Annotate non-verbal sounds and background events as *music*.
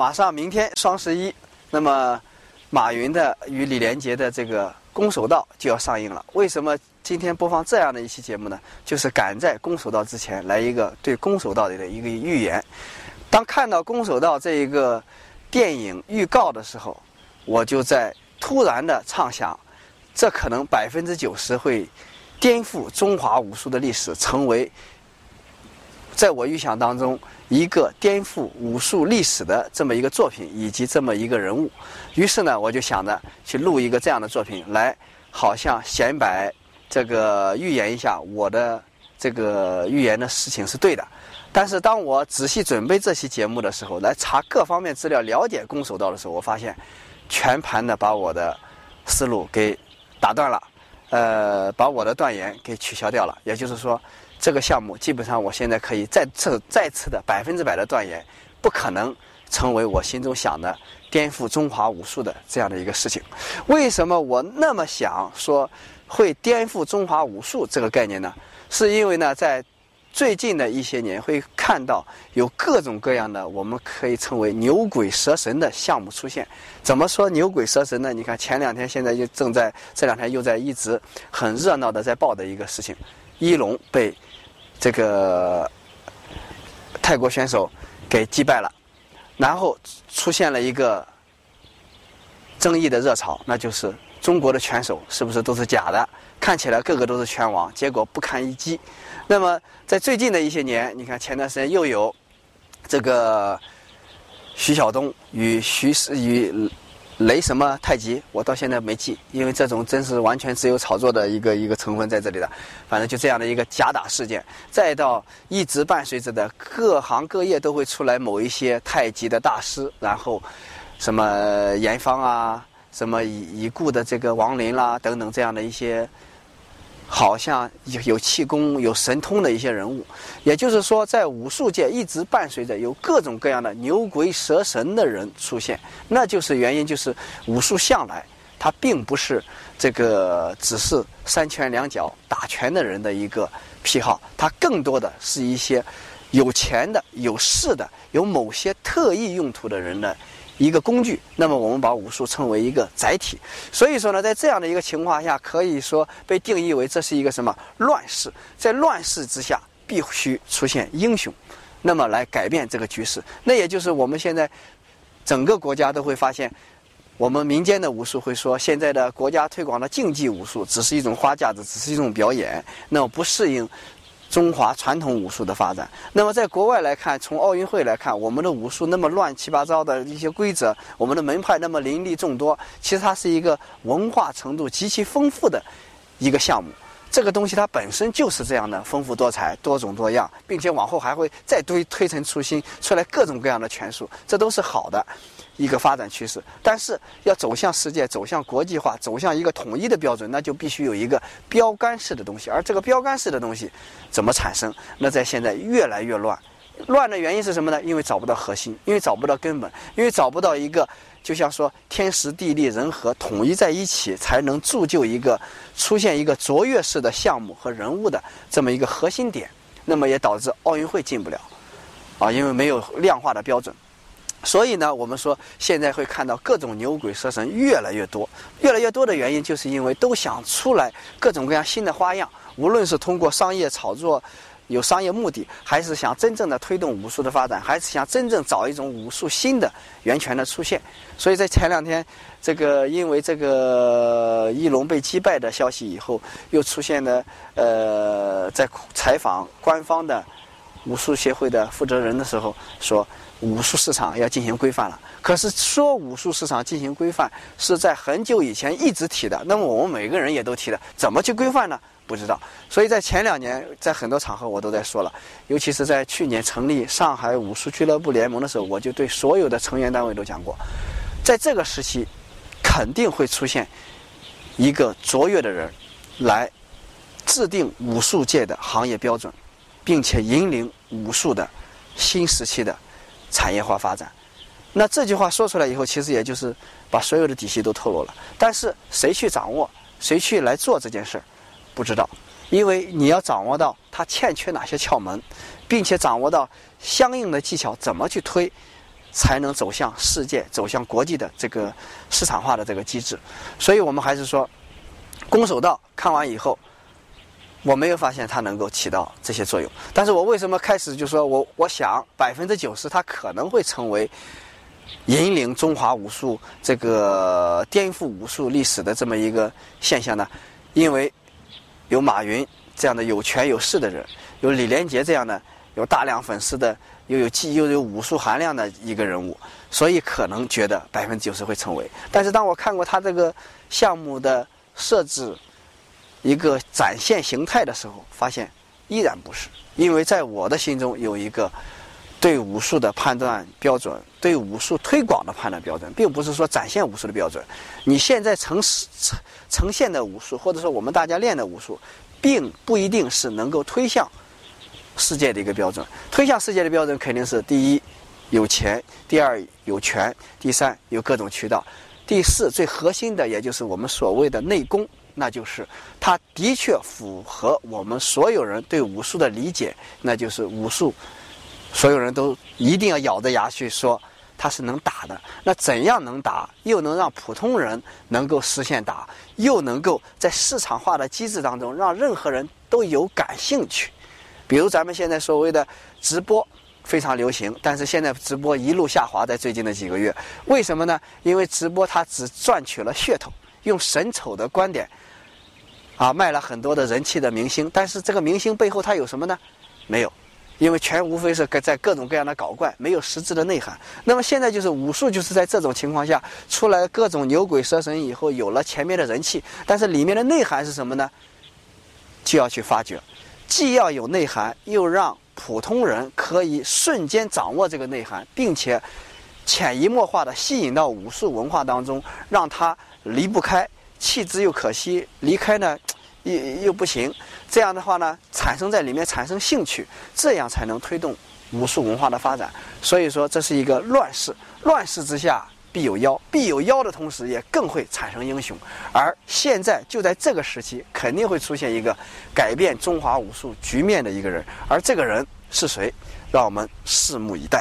马上明天双十一，那么马云的与李连杰的这个《攻守道》就要上映了。为什么今天播放这样的一期节目呢？就是赶在《攻守道》之前来一个对《攻守道》的一个预言。当看到《攻守道》这一个电影预告的时候，我就在突然的畅想，这可能百分之九十会颠覆中华武术的历史，成为在我预想当中。一个颠覆武术历史的这么一个作品，以及这么一个人物，于是呢，我就想着去录一个这样的作品，来好像显摆这个预言一下我的这个预言的事情是对的。但是当我仔细准备这期节目的时候，来查各方面资料，了解攻守道的时候，我发现全盘的把我的思路给打断了，呃，把我的断言给取消掉了。也就是说。这个项目基本上，我现在可以再次再次的百分之百的断言，不可能成为我心中想的颠覆中华武术的这样的一个事情。为什么我那么想说会颠覆中华武术这个概念呢？是因为呢，在最近的一些年会看到有各种各样的我们可以称为牛鬼蛇神的项目出现。怎么说牛鬼蛇神呢？你看前两天现在又正在这两天又在一直很热闹的在报的一个事情，一龙被。这个泰国选手给击败了，然后出现了一个争议的热潮，那就是中国的拳手是不是都是假的？看起来个个都是拳王，结果不堪一击。那么在最近的一些年，你看前段时间又有这个徐晓东与徐世与。雷什么太极，我到现在没记，因为这种真是完全只有炒作的一个一个成分在这里的。反正就这样的一个假打事件，再到一直伴随着的各行各业都会出来某一些太极的大师，然后什么严方啊，什么已已故的这个王林啦等等这样的一些。好像有有气功、有神通的一些人物，也就是说，在武术界一直伴随着有各种各样的牛鬼蛇神的人出现，那就是原因，就是武术向来它并不是这个只是三拳两脚打拳的人的一个癖好，它更多的是一些有钱的、有势的、有某些特异用途的人的。一个工具，那么我们把武术称为一个载体，所以说呢，在这样的一个情况下，可以说被定义为这是一个什么乱世，在乱世之下必须出现英雄，那么来改变这个局势。那也就是我们现在整个国家都会发现，我们民间的武术会说，现在的国家推广的竞技武术只是一种花架子，只是一种表演，那么不适应。中华传统武术的发展。那么，在国外来看，从奥运会来看，我们的武术那么乱七八糟的一些规则，我们的门派那么林立众多，其实它是一个文化程度极其丰富的一个项目。这个东西它本身就是这样的丰富多彩、多种多样，并且往后还会再推推陈出新，出来各种各样的拳术，这都是好的。一个发展趋势，但是要走向世界、走向国际化、走向一个统一的标准，那就必须有一个标杆式的东西。而这个标杆式的东西怎么产生？那在现在越来越乱。乱的原因是什么呢？因为找不到核心，因为找不到根本，因为找不到一个就像说天时地利人和统一在一起，才能铸就一个出现一个卓越式的项目和人物的这么一个核心点。那么也导致奥运会进不了啊，因为没有量化的标准。所以呢，我们说现在会看到各种牛鬼蛇神越来越多，越来越多的原因，就是因为都想出来各种各样新的花样。无论是通过商业炒作，有商业目的，还是想真正的推动武术的发展，还是想真正找一种武术新的源泉的出现。所以在前两天，这个因为这个翼龙被击败的消息以后，又出现了呃，在采访官方的武术协会的负责人的时候说。武术市场要进行规范了，可是说武术市场进行规范是在很久以前一直提的，那么我们每个人也都提的，怎么去规范呢？不知道。所以在前两年，在很多场合我都在说了，尤其是在去年成立上海武术俱乐部联盟的时候，我就对所有的成员单位都讲过，在这个时期，肯定会出现一个卓越的人来制定武术界的行业标准，并且引领武术的新时期的。产业化发展，那这句话说出来以后，其实也就是把所有的底细都透露了。但是谁去掌握，谁去来做这件事儿，不知道，因为你要掌握到它欠缺哪些窍门，并且掌握到相应的技巧怎么去推，才能走向世界、走向国际的这个市场化的这个机制。所以我们还是说，攻守道看完以后，我没有发现它能够起到这些作用。但是我为什么开始就说我我想百分之九十它可能会成为引领中华武术这个颠覆武术历史的这么一个现象呢？因为有马云这样的有权有势的人，有李连杰这样的有大量粉丝的。又有技又有武术含量的一个人物，所以可能觉得百分之九十会成为。但是当我看过他这个项目的设置一个展现形态的时候，发现依然不是。因为在我的心中有一个对武术的判断标准，对武术推广的判断标准，并不是说展现武术的标准。你现在呈呈呈现的武术，或者说我们大家练的武术，并不一定是能够推向。世界的一个标准，推向世界的标准肯定是第一有钱，第二有权，第三有各种渠道，第四最核心的也就是我们所谓的内功，那就是它的确符合我们所有人对武术的理解，那就是武术，所有人都一定要咬着牙去说它是能打的。那怎样能打，又能让普通人能够实现打，又能够在市场化的机制当中让任何人都有感兴趣？比如咱们现在所谓的直播非常流行，但是现在直播一路下滑，在最近的几个月，为什么呢？因为直播它只赚取了噱头，用神丑的观点，啊，卖了很多的人气的明星，但是这个明星背后他有什么呢？没有，因为全无非是在各种各样的搞怪，没有实质的内涵。那么现在就是武术，就是在这种情况下出来各种牛鬼蛇神以后，有了前面的人气，但是里面的内涵是什么呢？就要去发掘。既要有内涵，又让普通人可以瞬间掌握这个内涵，并且潜移默化的吸引到武术文化当中，让他离不开，弃之又可惜，离开呢 *tsk* 又又不行。这样的话呢，产生在里面产生兴趣，这样才能推动武术文化的发展。所以说，这是一个乱世，乱世之下。必有妖，必有妖的同时，也更会产生英雄。而现在就在这个时期，肯定会出现一个改变中华武术局面的一个人。而这个人是谁？让我们拭目以待。